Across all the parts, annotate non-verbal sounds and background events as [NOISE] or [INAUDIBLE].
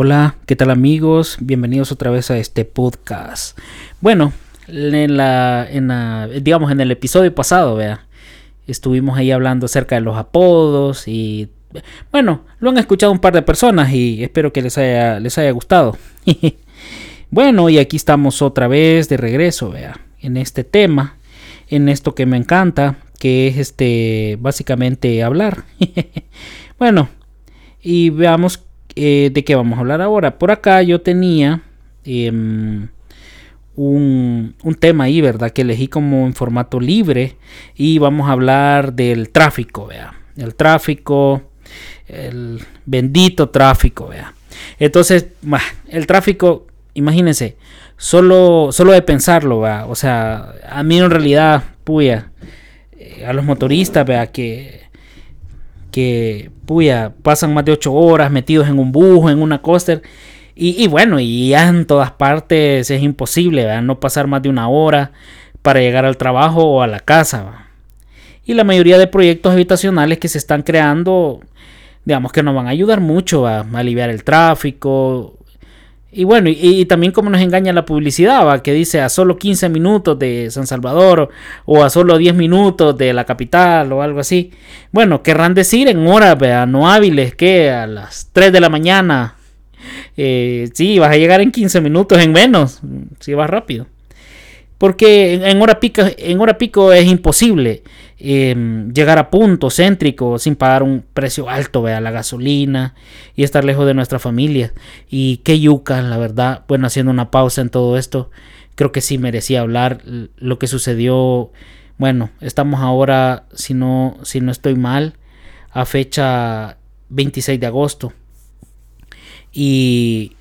Hola, ¿qué tal amigos? Bienvenidos otra vez a este podcast. Bueno, en la, en la digamos en el episodio pasado, vea, estuvimos ahí hablando acerca de los apodos y bueno, lo han escuchado un par de personas y espero que les haya, les haya gustado. [LAUGHS] bueno, y aquí estamos otra vez de regreso, vea, en este tema, en esto que me encanta, que es este básicamente hablar. [LAUGHS] bueno, y veamos eh, de qué vamos a hablar ahora. Por acá yo tenía em, un, tema ahí, ¿verdad? Que elegí como en formato libre y vamos a hablar del tráfico, vea. El tráfico, el bendito tráfico, vea. Entonces, el tráfico, imagínense, solo, solo de pensarlo, vea. O sea, a mí en realidad, puya, eh, a los motoristas, vea, que que pasan más de 8 horas metidos en un bus, en una coaster. Y, bueno, y ya en todas partes es imposible no pasar más de una hora para llegar al trabajo o a la casa. Y la mayoría de proyectos habitacionales que se están creando, digamos que nos van a ayudar mucho a aliviar el tráfico, y bueno, y, también como nos engaña la publicidad, ¿va? que dice a solo 15 minutos de San Salvador o a solo 10 minutos de la capital o algo así. Bueno, querrán decir en horas ¿vea? no hábiles que a las 3 de la mañana. Eh, sí, vas a llegar en 15 minutos en menos, si vas rápido. Porque en, hora, pico, en hora pico es imposible em, llegar a punto céntrico sin pagar un precio alto a la gasolina y estar lejos de nuestra familia. Y qué yuca, la verdad. Bueno, haciendo una pausa en todo esto, creo que sí merecía hablar lo que sucedió. Bueno, estamos ahora, si no, si no estoy mal, a fecha 26 de agosto. Y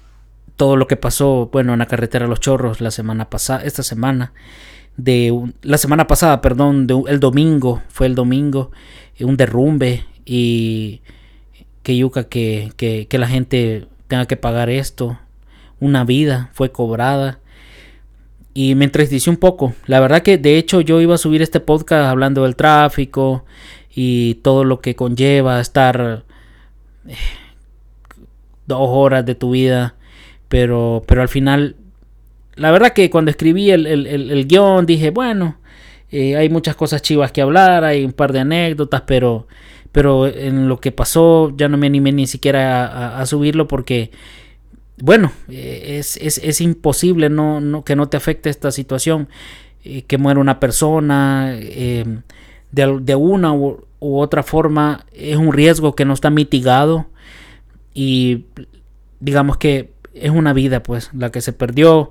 todo lo que pasó, bueno, en la carretera Los Chorros la semana pasada, esta semana, de la semana pasada, perdón, el domingo, fue el domingo, eh, un derrumbe y que yuca que, que, que la gente tenga que pagar esto, una vida fue cobrada y me entristeció un poco. La verdad que de hecho yo iba a subir este podcast hablando del tráfico y todo lo que conlleva estar eh, dos horas de tu vida pero, pero al final, la verdad que cuando escribí el, el, guion dije, bueno, eh, hay muchas cosas chivas que hablar, hay un par de anécdotas, pero, pero en lo que pasó ya no me animé ni siquiera a, subirlo porque, bueno, eh, es, es, es, imposible no, no, que no te afecte esta situación, eh, que muera una persona, de, de, una u, u, otra forma es un riesgo que no está mitigado y digamos que es una vida, pues, la que se perdió.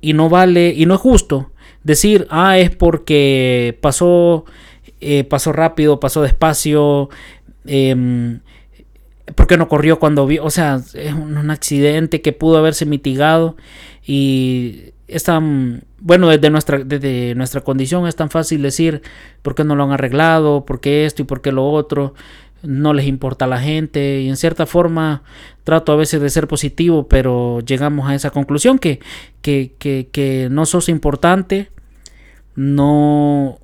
Y no vale, y no es justo decir, ah, es porque pasó, eh, pasó rápido, pasó despacio, eh, porque no corrió cuando vio, o sea, es un, accidente que pudo haberse mitigado y es tan, bueno, desde nuestra, desde nuestra condición es tan fácil decir por qué no lo han arreglado, por qué esto y por qué lo otro, no les importa a la gente y en cierta forma trato a veces de ser positivo, pero llegamos a esa conclusión que, que, que, no sos importante, no,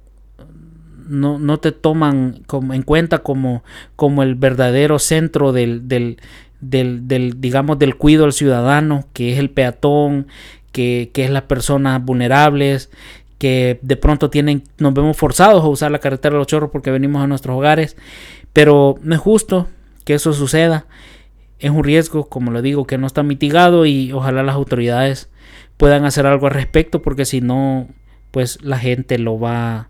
no, no te toman como, en cuenta como, como el verdadero centro del, del, del, del, digamos, del cuido al ciudadano, que es el peatón, que, que es las personas vulnerables, que de pronto tienen, nos vemos forzados a usar la carretera de los chorros porque venimos a nuestros hogares pero no es justo que eso suceda. Es un riesgo, como lo digo, que no está mitigado y ojalá las autoridades puedan hacer algo al respecto porque si no, pues la gente lo va,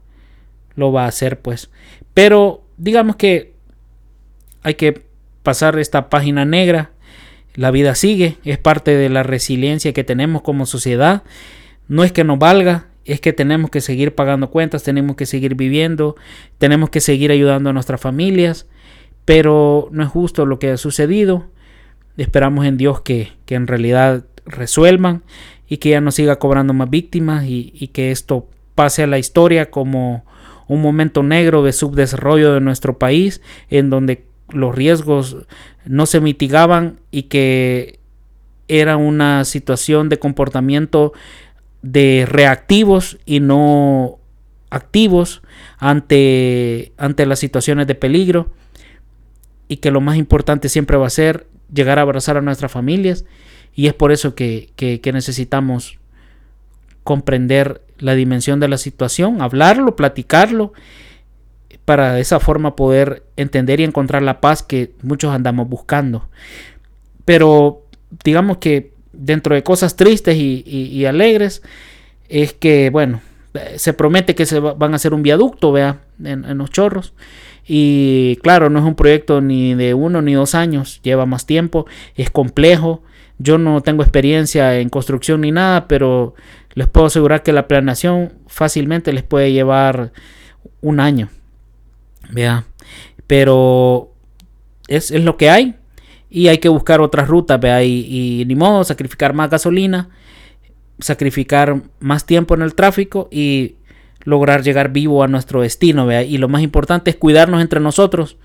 lo va a hacer, pues. Pero digamos que hay que pasar esta página negra. La vida sigue, es parte de la resiliencia que tenemos como sociedad. No es que nos valga, es que tenemos que seguir pagando cuentas, tenemos que seguir viviendo, tenemos que seguir ayudando a nuestras familias, pero no es justo lo que ha sucedido. Esperamos en Dios que, en realidad resuelvan y que ya no siga cobrando más víctimas y, y que esto pase a la historia como un momento negro de subdesarrollo de nuestro país en donde los riesgos no se mitigaban y que era una situación de comportamiento de reactivos y no activos ante, ante las situaciones de peligro y que lo más importante siempre va a ser llegar a abrazar a nuestras familias y es por eso que, que necesitamos comprender la dimensión de la situación, hablarlo, platicarlo, para de esa forma poder entender y encontrar la paz que muchos andamos buscando. Pero digamos que dentro de cosas tristes y, alegres, es que, bueno, se promete que se van a hacer un viaducto, vea, en, los chorros. Y claro, no es un proyecto ni de uno ni dos años, lleva más tiempo, es complejo. Yo no tengo experiencia en construcción ni nada, pero les puedo asegurar que la planeación fácilmente les puede llevar un año. Vea, pero es, es lo que hay y hay que buscar otras rutas, vea, y, ni modo, sacrificar más gasolina, sacrificar más tiempo en el tráfico y lograr llegar vivo a nuestro destino, vea, y lo más importante es cuidarnos entre nosotros.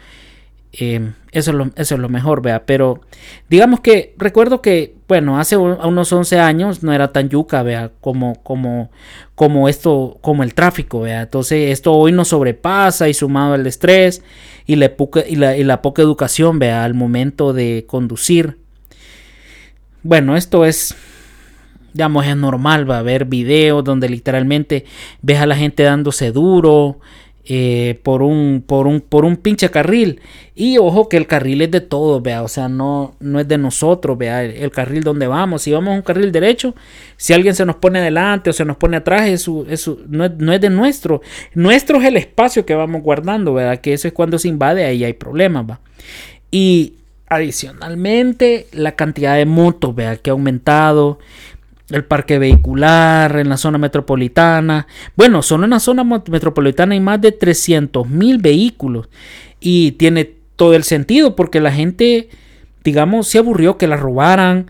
Eh, eso, es lo, mejor, vea. Pero digamos que recuerdo que, bueno, hace unos 11 años no era tan yuca, vea, como, como, como esto, como el tráfico, vea. Entonces esto hoy nos sobrepasa y sumado al estrés y la, la, y la poca educación, vea, al momento de conducir. Bueno, esto es digamos, es normal, va a haber videos donde literalmente ves a la gente dándose duro, eh, por, un, por, un, por un pinche carril. Y ojo que el carril es de todos, vea, o sea, no, no es de nosotros, vea, el, carril donde vamos. Si vamos a un carril derecho, si alguien se nos pone adelante o se nos pone atrás, no, es, no, es, de nuestro. Nuestro es el espacio que vamos guardando, vea, que eso es cuando se invade, ahí hay problemas, va. Y adicionalmente, la cantidad de motos, vea, que ha aumentado el parque vehicular en la zona metropolitana. Bueno, solo en la zona metropolitana hay más de 300 mil vehículos y tiene todo el sentido porque la gente, digamos, se aburrió que la robaran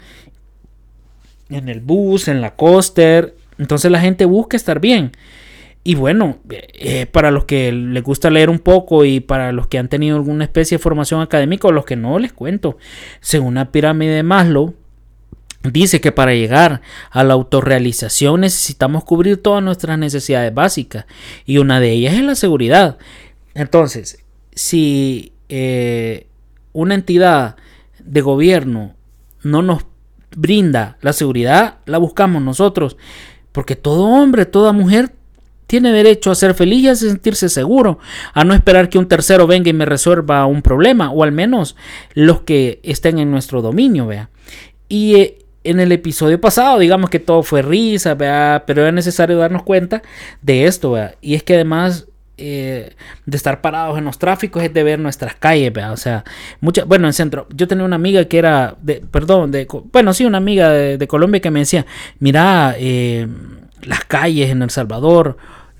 en el bus, en la coaster. Entonces la gente busca estar bien. Y bueno, eh, para los que les gusta leer un poco y para los que han tenido alguna especie de formación académica o los que no, les cuento. Según la pirámide de Maslow, Dice que para llegar a la autorrealización necesitamos cubrir todas nuestras necesidades básicas y una de ellas es la seguridad. Entonces, si eh, una entidad de gobierno no nos brinda la seguridad, la buscamos nosotros, porque todo hombre, toda mujer tiene derecho a ser feliz y a sentirse seguro, a no esperar que un tercero venga y me resuelva un problema, o al menos los que estén en nuestro dominio, vea. Y eh, en el episodio pasado, digamos que todo fue risa, pero era necesario darnos cuenta de esto, y es que además eh, de estar parados en los tráficos es de ver nuestras calles, o sea, mucha, bueno, en centro, yo tenía una amiga que era, de, perdón, de, bueno, sí, una amiga de, Colombia que me decía, mira, eh, las calles en El Salvador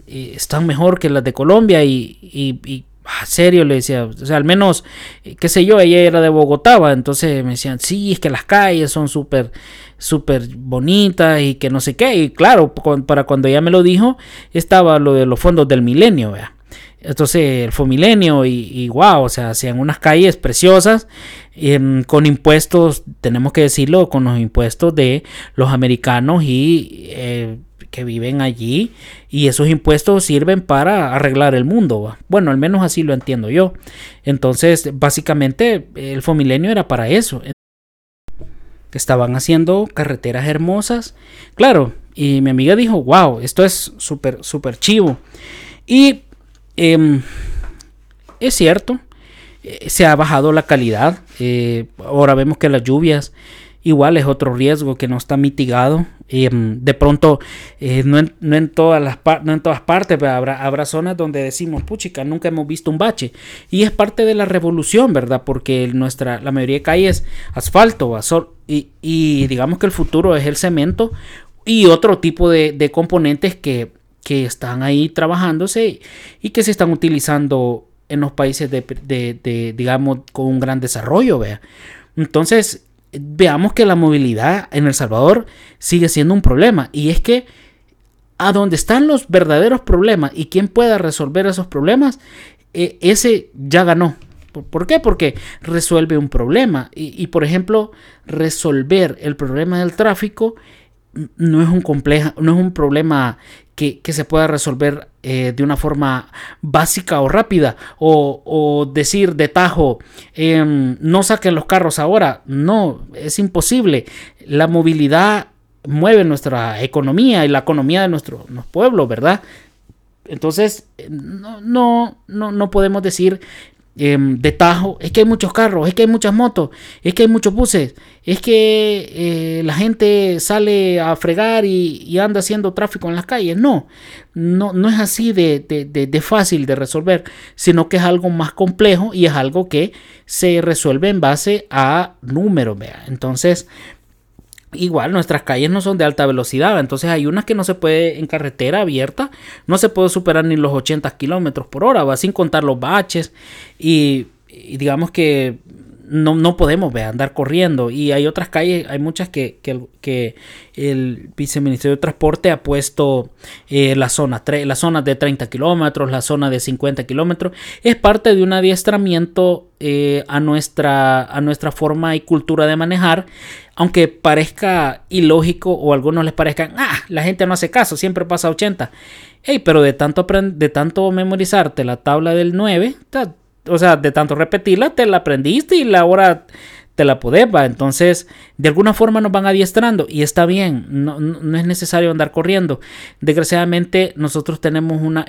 eh, están mejor que las de Colombia y, serio, le decía, o sea, al menos, eh, qué sé yo, ella era de Bogotá, entonces me decían, sí, es que las calles son súper, súper bonitas y que no sé qué, y claro, para cuando ella me lo dijo, estaba lo de los fondos del milenio, vea. Entonces, el milenio y, y wow, o sea, hacían unas calles preciosas. Em, con impuestos, tenemos que decirlo, con los impuestos de los americanos y eh, que viven allí y esos impuestos sirven para arreglar el mundo. Bueno, al menos así lo entiendo yo. Entonces, básicamente, el Fomilenio era para eso. Estaban haciendo carreteras hermosas. Claro, y mi amiga dijo, wow, esto es súper, súper chivo. Y em, es cierto, eh, se ha bajado la calidad. Eh, ahora vemos que las lluvias igual es otro riesgo que no está mitigado. Em, de pronto, eh, no, en, todas las no en todas partes, habrá, habrá zonas donde decimos, puchica, nunca hemos visto un bache. Y es parte de la revolución, ¿verdad? Porque nuestra, la mayoría de calles asfalto, y, y digamos que el futuro es el cemento y otro tipo de, componentes que, que, están ahí trabajándose y que se están utilizando en los países de, de digamos, con un gran desarrollo, vea. Entonces, veamos que la movilidad en El Salvador sigue siendo un problema. Y es que a donde están los verdaderos problemas y quien pueda resolver esos problemas, e, ese ya ganó. ¿Por qué? Porque resuelve un problema. Y, por ejemplo, resolver el problema del tráfico no es un compleja, no es un problema que, se pueda resolver eh, de una forma básica o rápida o, decir de tajo em, no saquen los carros ahora no es imposible. La movilidad mueve nuestra economía y la economía de nuestros pueblos verdad entonces no, no, no, no podemos decir Em, de tajo, es que hay muchos carros, es que hay muchas motos, es que hay muchos buses, es que eh, la gente sale a fregar y, anda haciendo tráfico en las calles. No, no, no es así de, de, fácil de resolver, sino que es algo más complejo y es algo que se resuelve en base a números. Vea. Entonces, Igual nuestras calles no son de alta velocidad, entonces hay unas que no se puede en carretera abierta, no se puede superar ni los 80 kilómetros por hora, va sin contar los baches y, digamos que no, no, podemos andar corriendo. Y hay otras calles, hay muchas que, que, el viceministerio de Transporte ha puesto eh, la zona, de 30 kilómetros, la zona de 50 kilómetros. Es parte de un adiestramiento eh, a, nuestra, a nuestra forma y cultura de manejar aunque parezca ilógico o a algunos les parezca, ah, la gente no hace caso, siempre pasa 80. Hey, pero de tanto, de tanto memorizarte la tabla del 9, o sea, de tanto repetirla, te la aprendiste y la hora te la podés, va. Entonces, de alguna forma nos van adiestrando y está bien, no, es necesario andar corriendo. Desgraciadamente, nosotros tenemos una,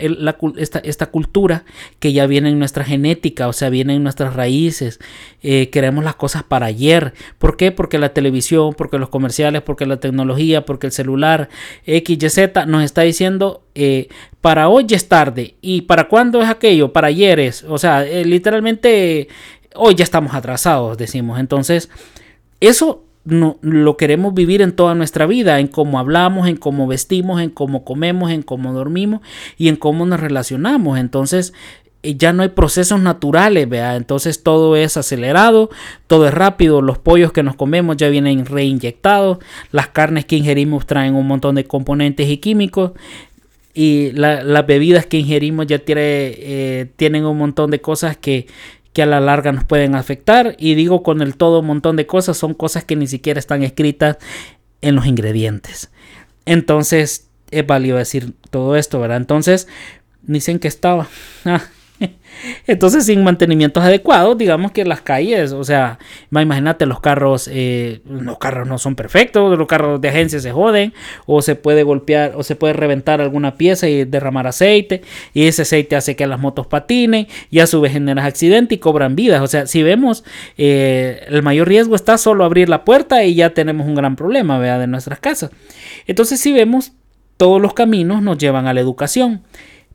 esta, esta, cultura que ya viene en nuestra genética, o sea, viene en nuestras raíces. Eh, queremos las cosas para ayer. ¿Por qué? Porque la televisión, porque los comerciales, porque la tecnología, porque el celular, X, Y, Z, nos está diciendo eh, para hoy es tarde y para cuándo es aquello, para ayer es, o sea, eh, literalmente hoy ya estamos atrasados, decimos. Entonces, eso no, lo queremos vivir en toda nuestra vida, en cómo hablamos, en cómo vestimos, en cómo comemos, en cómo dormimos y en cómo nos relacionamos. Entonces, eh, ya no hay procesos naturales, vea, entonces todo es acelerado, todo es rápido, los pollos que nos comemos ya vienen reinyectados, las carnes que ingerimos traen un montón de componentes y químicos, y las bebidas que ingerimos ya tiene, eh, tienen un montón de cosas que que a la larga nos pueden afectar. Y digo con el todo un montón de cosas, son cosas que ni siquiera están escritas en los ingredientes. Entonces, es válido decir todo esto, ¿verdad? Entonces, dicen que estaba. Ah, [LAUGHS] entonces, sin mantenimientos adecuados, digamos que las calles, o sea, imagínate los carros, eh, los carros no son perfectos, los carros de agencia se joden, o se puede golpear, o se puede reventar alguna pieza y derramar aceite, y ese aceite hace que las motos patinen, y a su vez generan accidentes y cobran vidas. O sea, si vemos, eh, el mayor riesgo está solo abrir la puerta y ya tenemos un gran problema, ¿verdad? De nuestras casas. Entonces, si vemos, todos los caminos nos llevan a la educación.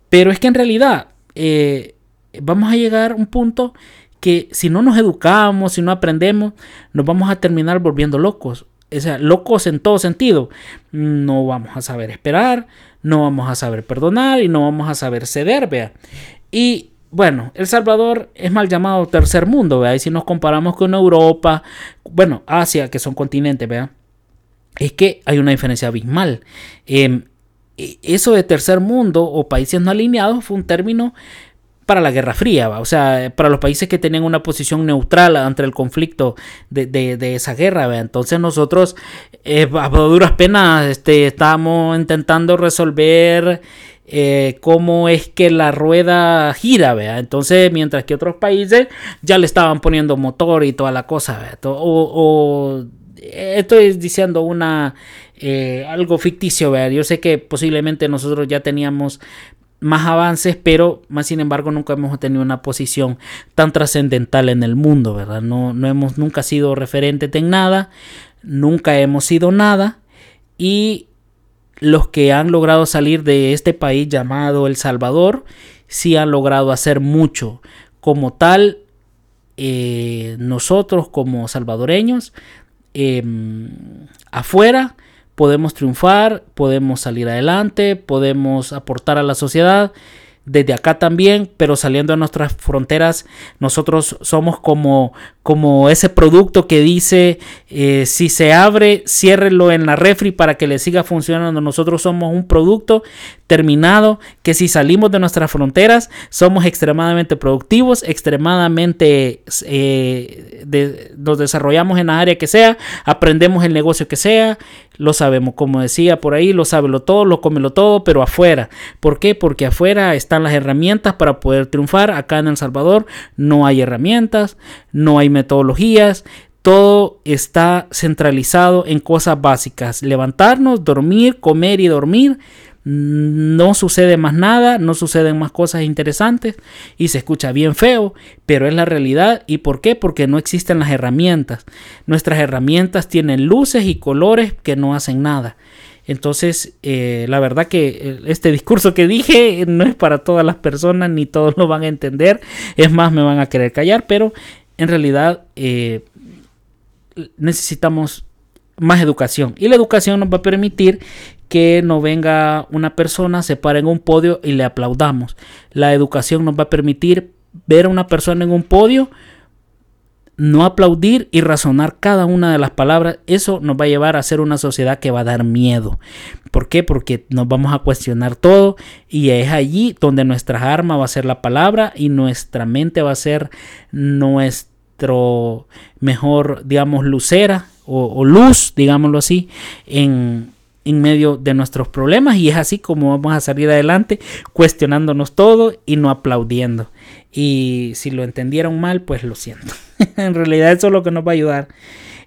Pero es que en realidad, eh, vamos a llegar a un punto que si no nos educamos, si no aprendemos, nos vamos a terminar volviendo locos. O sea, locos en todo sentido. No vamos a saber esperar, no vamos a saber perdonar y no vamos a saber ceder, vea. Y bueno, El Salvador es mal llamado tercer mundo, vea. Y si nos comparamos con Europa, bueno, Asia, que son continentes, vea. Es que hay una diferencia abismal. Em, e, eso de tercer mundo o países no alineados fue un término para la Guerra Fría, o sea, para los países que tenían una posición neutral ante el conflicto de, esa guerra. Entonces nosotros eh, a duras penas este, estábamos intentando resolver eh, cómo es que la rueda gira, entonces mientras que otros países ya le estaban poniendo motor y toda la cosa, o, estoy diciendo una eh, algo ficticio, ¿vea? yo sé que posiblemente nosotros ya teníamos más avances, pero más sin embargo nunca hemos tenido una posición tan trascendental en el mundo, ¿verdad? No, no hemos nunca sido referente en nada, nunca hemos sido nada y los que han logrado salir de este país llamado El Salvador, sí han logrado hacer mucho. Como tal, eh, nosotros como salvadoreños, em, afuera, podemos triunfar, podemos salir adelante, podemos aportar a la sociedad. Desde acá también, pero saliendo de nuestras fronteras, nosotros somos como, como ese producto que dice Eh, si se abre, ciérrelo en la refri para que le siga funcionando. Nosotros somos un producto terminado que si salimos de nuestras fronteras somos extremadamente productivos, extremadamente eh, nos desarrollamos en la área que sea, aprendemos el negocio que sea, lo sabemos, como decía por ahí, lo sabe todo, lo come todo, pero afuera. ¿Por qué? Porque afuera están las herramientas para poder triunfar. Acá en El Salvador no hay herramientas, no hay metodologías, todo está centralizado en cosas básicas. Levantarnos, dormir, comer y dormir. No sucede más nada, no suceden más cosas interesantes y se escucha bien feo, pero es la realidad. ¿Y por qué? Porque no existen las herramientas. Nuestras herramientas tienen luces y colores que no hacen nada. Entonces, eh, la verdad que eh, este discurso que dije no es para todas las personas, ni todos lo van a entender. Es más, me van a querer callar, pero en realidad eh, necesitamos más educación. Y la educación nos va a permitir que no venga una persona, se pare en un podio y le aplaudamos. La educación nos va a permitir ver a una persona en un podio, no aplaudir y razonar cada una de las palabras. Eso nos va a llevar a ser una sociedad que va a dar miedo. ¿Por qué? Porque nos vamos a cuestionar todo y es allí donde nuestra arma va a ser la palabra y nuestra mente va a ser nuestra mejor, digamos, lucera o, luz, digámoslo así, en, en medio de nuestros problemas y es así como vamos a salir adelante cuestionándonos todo y no aplaudiendo. Y si lo entendieron mal, pues lo siento. [LAUGHS] en realidad eso es lo que nos va a ayudar.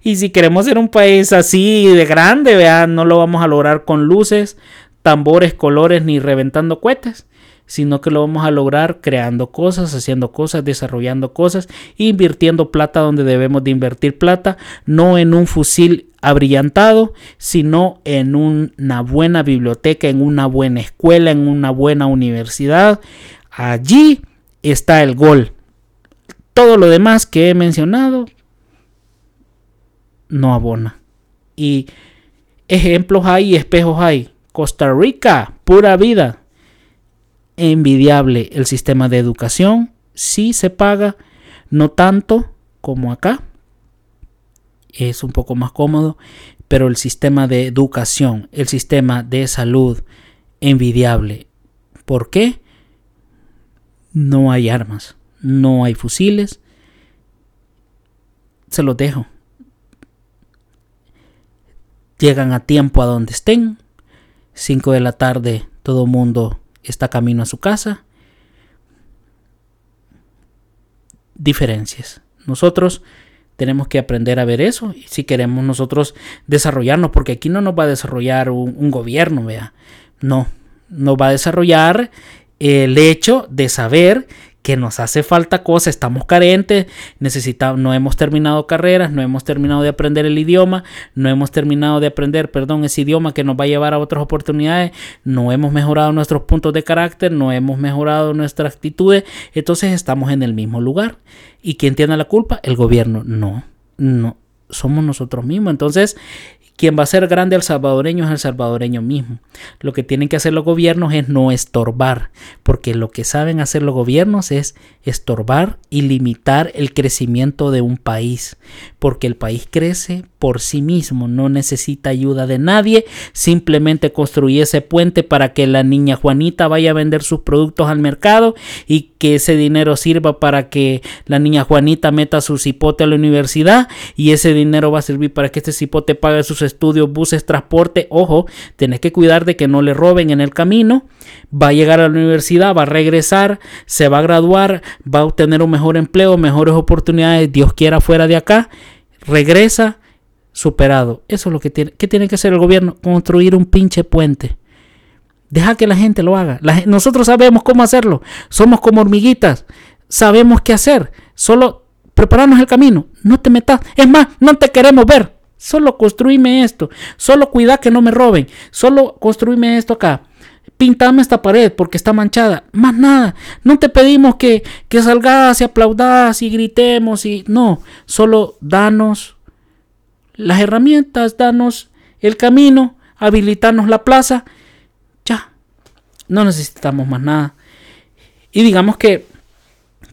Y si queremos ser un país así de grande, vean, no lo vamos a lograr con luces, tambores, colores ni reventando cohetes sino que lo vamos a lograr creando cosas, haciendo cosas, desarrollando cosas, invirtiendo plata donde debemos de invertir plata, no en un fusil abrillantado, sino en una buena biblioteca, en una buena escuela, en una buena universidad. Allí está el gol. Todo lo demás que he mencionado no abona. Y ejemplos hay y espejos hay. Costa Rica, pura vida envidiable el sistema de educación. Sí se paga, no tanto como acá. Es un poco más cómodo, pero el sistema de educación, el sistema de salud, envidiable. ¿Por qué? No hay armas, no hay fusiles. Se los dejo. Llegan a tiempo a donde estén. 5 de la tarde, todo mundo está camino a su casa. Diferencias. Nosotros tenemos que aprender a ver eso si queremos nosotros desarrollarnos, porque aquí no nos va a desarrollar un, un gobierno, vea. No, nos va a desarrollar el hecho de saber que nos hace falta cosas, estamos carentes, necesitamos, no hemos terminado carreras, no hemos terminado de aprender el idioma, no hemos terminado de aprender, perdón, ese idioma que nos va a llevar a otras oportunidades, no hemos mejorado nuestros puntos de carácter, no hemos mejorado nuestras actitudes, entonces estamos en el mismo lugar. ¿Y quién tiene la culpa? El gobierno. No, no, somos nosotros mismos. Entonces, quien va a ser grande al salvadoreño es el salvadoreño mismo. Lo que tienen que hacer los gobiernos es no estorbar, porque lo que saben hacer los gobiernos es estorbar y limitar el crecimiento de un país, porque el país crece por sí mismo, no necesita ayuda de nadie, simplemente construye ese puente para que la niña Juanita vaya a vender sus productos al mercado y que ese dinero sirva para que la niña Juanita meta su cipote a la universidad y ese dinero va a servir para que este cipote pague sus estudios, buses, transporte. Ojo, tenés que cuidar de que no le roben en el camino. Va a llegar a la universidad, va a regresar, se va a graduar, va a obtener un mejor empleo, mejores oportunidades, Dios quiera fuera de acá. Regresa superado. Eso es lo que tiene. ¿Qué tiene que hacer el gobierno? Construir un pinche puente. Deja que la gente lo haga. nosotros sabemos cómo hacerlo. Somos como hormiguitas. Sabemos qué hacer. Solo prepararnos el camino. No te metas. Es más, no te queremos ver. Solo construime esto. Solo cuida que no me roben. Solo construime esto acá. Pintame esta pared porque está manchada. Más nada. No te pedimos que, que salgas y aplaudas y gritemos y no. Solo danos las herramientas, danos el camino, habilitarnos la plaza. Ya. No necesitamos más nada. Y digamos que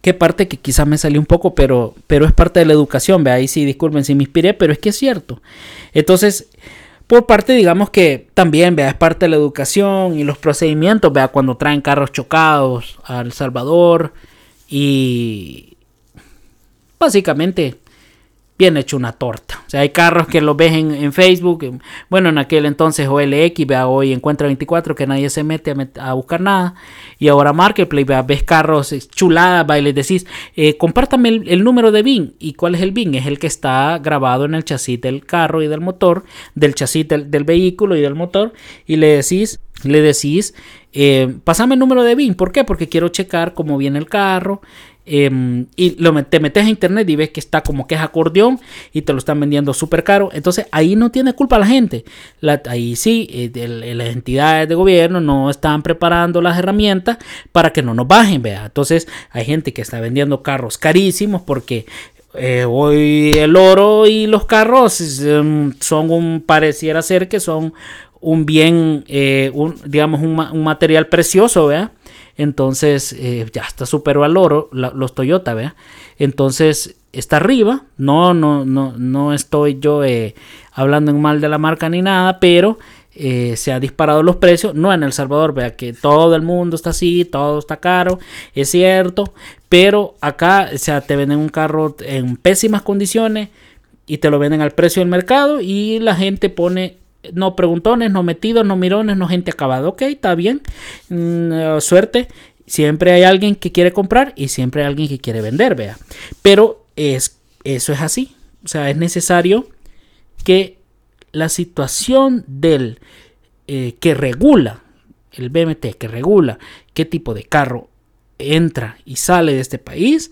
qué parte que quizás me salió un poco, pero, pero es parte de la educación, vea, ahí sí, disculpen si me inspiré, pero es que es cierto. Entonces, por parte, digamos que también, vea, es parte de la educación y los procedimientos, vea, cuando traen carros chocados a El Salvador y básicamente bien hecho una torta. O sea, hay carros que los ves en, Facebook, bueno, en aquel entonces OLX, vea, hoy encuentra 24 que nadie se mete a, buscar nada. Y ahora Marketplace, vea, ves carros chuladas, va y les decís, eh, compártame el, número de BIN. ¿Y cuál es el BIN? Es el que está grabado en el chasis del carro y del motor, del chasis del, del vehículo y del motor. Y le decís, le decís, eh, pásame el número de BIN. ¿Por qué? Porque quiero checar cómo viene el carro. Em, y lo, te metes a internet y ves que está como que es acordeón y te lo están vendiendo súper caro. Entonces ahí no tiene culpa la gente. ahí sí, eh, las entidades de gobierno no están preparando las herramientas para que no nos bajen. Vea. Entonces hay gente que está vendiendo carros carísimos porque eh, hoy el oro y los carros em, son un, pareciera ser que son un bien, eh, un, digamos, un, un material precioso, ¿vea? Entonces eh, ya está super valoro los Toyota, ¿vea? Entonces está arriba. No, no, no, no estoy yo eh, hablando en mal de la marca ni nada, pero eh, se han disparado los precios. No en El Salvador, vea que todo el mundo está así, todo está caro, es cierto. Pero acá, o sea, te venden un carro en pésimas condiciones y te lo venden al precio del mercado y la gente pone no preguntones, no metidos, no mirones, no gente acabada. Ok, está bien. Mm, eh, suerte. Siempre hay alguien que quiere comprar y siempre hay alguien que quiere vender, vea. Pero es, eso es así. O sea, es necesario que la situación del eh, que regula, el BMT que regula qué tipo de carro entra y sale de este país,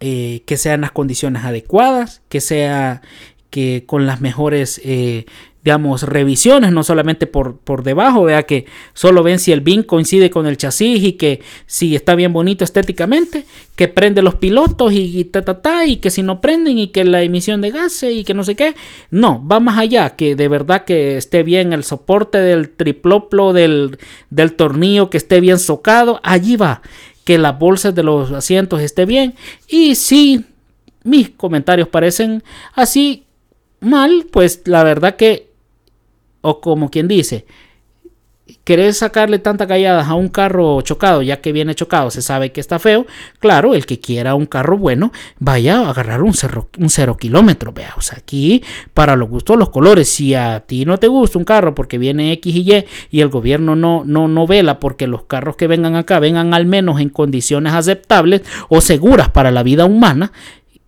eh, que sean las condiciones adecuadas, que sea que con las mejores digamos, revisiones, no solamente por, por debajo, vea que solo ven si el BIN coincide con el chasis y que si está bien bonito estéticamente, que prende los pilotos y, ta, ta, ta, y que si no prenden y que la emisión de gases y que no sé qué. No, va más allá, que de verdad que esté bien el soporte del triploplo del, del tornillo, que esté bien socado, allí va, que las bolsas de los asientos esté bien y si mis comentarios parecen así mal, pues la verdad que o como quien dice, querés sacarle tanta calladas a un carro chocado, ya que viene chocado, se sabe que está feo, claro, el que quiera un carro bueno, vaya a agarrar un cero, un cero kilómetro, vea, o sea, aquí para los gustos los colores, si a ti no te gusta un carro porque viene X y Y y el gobierno no, no, no vela porque los carros que vengan acá vengan al menos en condiciones aceptables o seguras para la vida humana,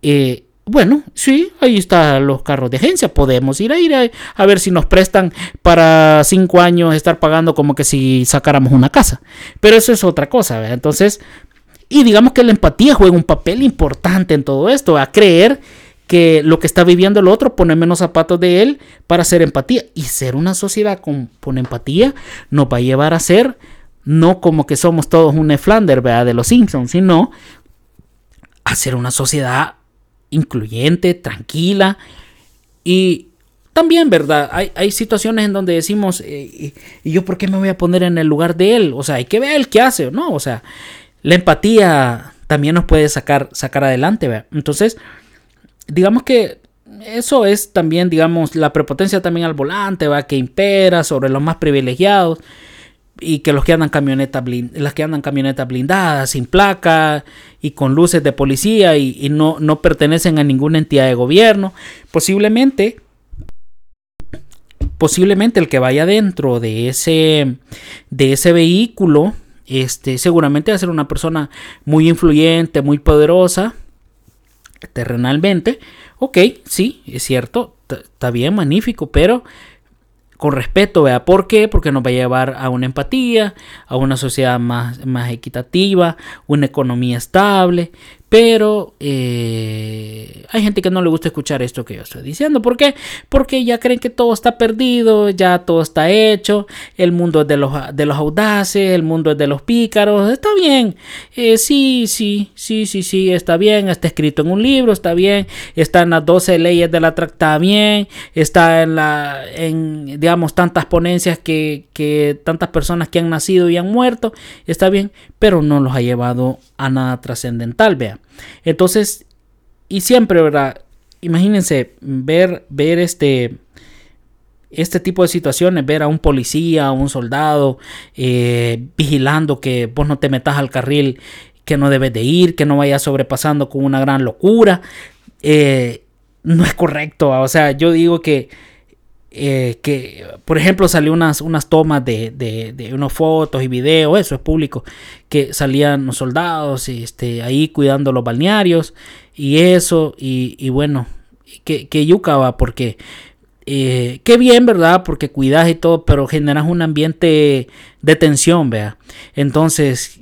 eh, bueno, sí, ahí están los carros de agencia. Podemos ir a ir a, ver si nos prestan para cinco años estar pagando como que si sacáramos una casa. Pero eso es otra cosa, Entonces, y digamos que la empatía juega un papel importante en todo esto, a creer que lo que está viviendo el otro, ponerme los zapatos de él para hacer empatía. Y ser una sociedad con, con empatía nos va a llevar a ser, no como que somos todos un Flander, ¿verdad? De los Simpsons, sino a ser una sociedad incluyente, tranquila. Y también, ¿verdad? Hay, situaciones en donde decimos, eh, y, yo por qué me voy a poner en el lugar de él? O sea, hay que ver el que hace, ¿no? O sea, la empatía también nos puede sacar, sacar adelante, ¿verdad? Entonces, digamos que eso es también, digamos, la prepotencia también al volante, ¿va? Que impera sobre los más privilegiados y que los que andan camionetas las que andan camionetas blindadas sin placa y con luces de policía y, no, no, pertenecen a ninguna entidad de gobierno posiblemente posiblemente el que vaya dentro de ese de ese vehículo este seguramente va a ser una persona muy influyente muy poderosa terrenalmente. Ok sí es cierto está bien magnífico pero con respeto, vea, ¿por qué? Porque nos va a llevar a una empatía, a una sociedad más, más equitativa, una economía estable, Pero eh, hay gente que no le gusta escuchar esto que yo estoy diciendo. ¿Por qué? Porque ya creen que todo está perdido, ya todo está hecho, el mundo es de los, de los audaces, el mundo es de los pícaros. Está bien, eh, sí, sí, sí, sí, sí, está bien, está escrito en un libro, está bien, está en las 12 leyes de la tracta bien, está en, la, en digamos, tantas ponencias que, que tantas personas que han nacido y han muerto, está bien, pero no los ha llevado a nada trascendental, vea. Entonces, y siempre, ¿verdad? Imagínense ver, ver este, este tipo de situaciones, ver a un policía, a un soldado, eh, vigilando que vos no te metas al carril que no debes de ir, que no vayas sobrepasando con una gran locura, eh, no es correcto. O sea, yo digo que eh, que, por ejemplo, salió unas, unas tomas de, de, unas fotos y videos, eso es público, que salían los soldados este, ahí cuidando los balnearios y eso, y, bueno, que, que yuca va, porque eh, qué bien, ¿verdad? Porque cuidas y todo, pero generas un ambiente de tensión, vea. Entonces,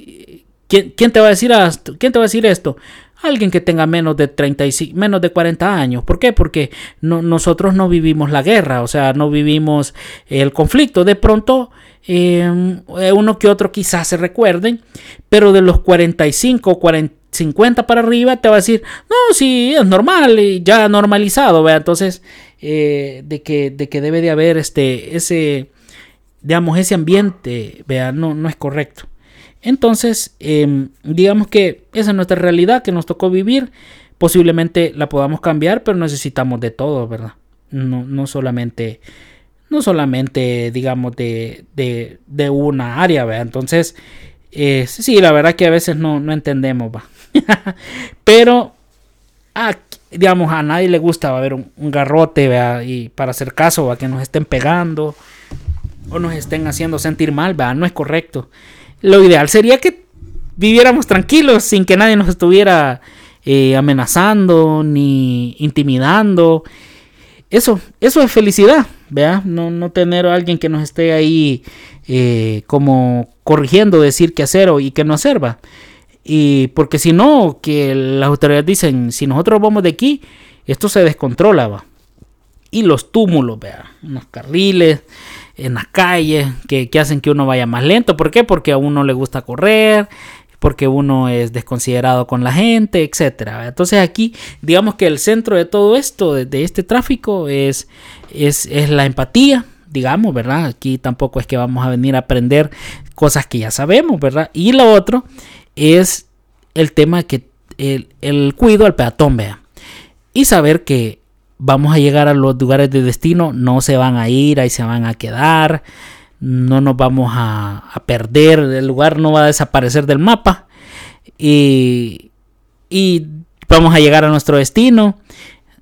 ¿quién, quién te va a decir esto? ¿Quién te va a decir esto? Alguien que tenga menos de 35, menos de 40 años. ¿Por qué? Porque nosotros no vivimos la guerra, o sea, no vivimos el conflicto. De pronto, em, uno que otro quizás se recuerden, pero de los 45, 40, 50 para arriba te va a decir, no, sí, es normal, ya normalizado, ¿vea? Entonces, eh, de, que, de que debe de haber este, ese, digamos, ese ambiente, vea, no, no es correcto. Entonces, em, digamos que esa es nuestra realidad que nos tocó vivir. Posiblemente la podamos cambiar, pero necesitamos de todo, ¿verdad? No, no solamente, no solamente, digamos, de, de, una área, ¿verdad? Entonces, eh, sí, la verdad que a veces no, no entendemos, ¿va? [LAUGHS] pero, digamos, a nadie le gusta haber un, un garrote, ¿verdad? Y para hacer caso, a que nos estén pegando o nos estén haciendo sentir mal, ¿verdad? No es correcto. Lo ideal sería que viviéramos tranquilos sin que nadie nos estuviera eh, amenazando ni intimidando. Eso, eso es felicidad, ¿vea? No, no tener a alguien que nos esté ahí eh, como corrigiendo, decir qué hacer y qué no hacer, ¿va? Y porque si no, que las autoridades dicen, si nosotros vamos de aquí, esto se descontrola, ¿va? Y los túmulos, vea, unos carriles, en las calles que, hacen que uno vaya más lento. ¿Por qué? Porque a uno le gusta correr, porque uno es desconsiderado con la gente, etcétera. Entonces aquí, digamos que el centro de todo esto, de, este tráfico, es, es, la empatía, digamos, ¿verdad? Aquí tampoco es que vamos a venir a aprender cosas que ya sabemos, ¿verdad? Y lo otro es el tema que el, el cuido al peatón, vea. Y saber que vamos a llegar a los lugares de destino, no se van a ir, ahí se van a quedar, no nos vamos a, perder, el lugar no va a desaparecer del mapa y, vamos a llegar a nuestro destino.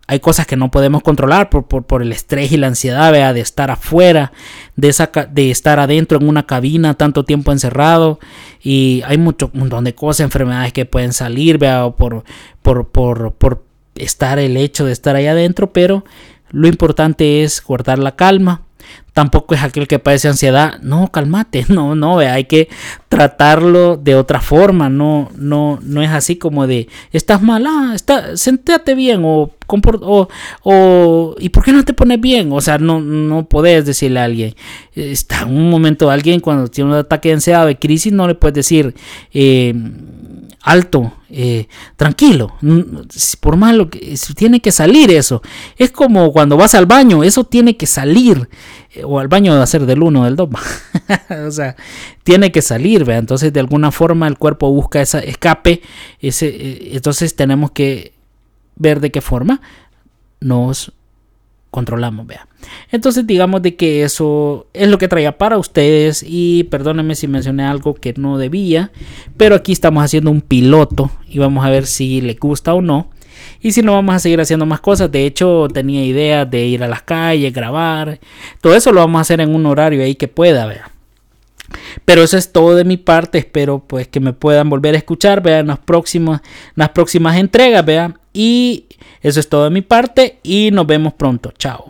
Hay cosas que no podemos controlar por, el estrés y la ansiedad de estar afuera, de, esa, de estar adentro en una cabina tanto tiempo encerrado. Y hay mucho, un montón de cosas, enfermedades que pueden salir ¿vea? por, por, por, por estar el hecho de estar ahí adentro, pero lo importante es guardar la calma. Tampoco es aquel que padece ansiedad. No, cálmate. [LAUGHS] No, no, hay que tratarlo de otra forma. No, no, no es así como de estás mal, ah, está, sentate bien o, o, o y por qué no te pones bien. O sea, no, no podés decirle a alguien. Está en un momento alguien cuando tiene un ataque de ansiedad o de crisis no le puedes decir eh, alto, eh, tranquilo, por malo que tiene que salir eso. Es como cuando vas al baño, eso tiene que salir, eh, o al baño de hacer del uno del dos, [LAUGHS] o sea, tiene que salir, ¿ve? entonces de alguna forma el cuerpo busca ese escape, ese, eh, entonces tenemos que ver de qué forma nos controlamos, vea. Entonces digamos de que eso es lo que traía para ustedes y perdónenme si mencioné algo que no debía, pero aquí estamos haciendo un piloto y vamos a ver si le gusta o no. Y si no, vamos a seguir haciendo más cosas. De hecho, tenía idea de ir a las calles, grabar. Todo eso lo vamos a hacer en un horario ahí que pueda, vea. Pero eso es todo de mi parte. Espero pues que me puedan volver a escuchar. Vean las próximas, entregas. Vean. Y eso es todo de mi parte. Y nos vemos pronto. Chao.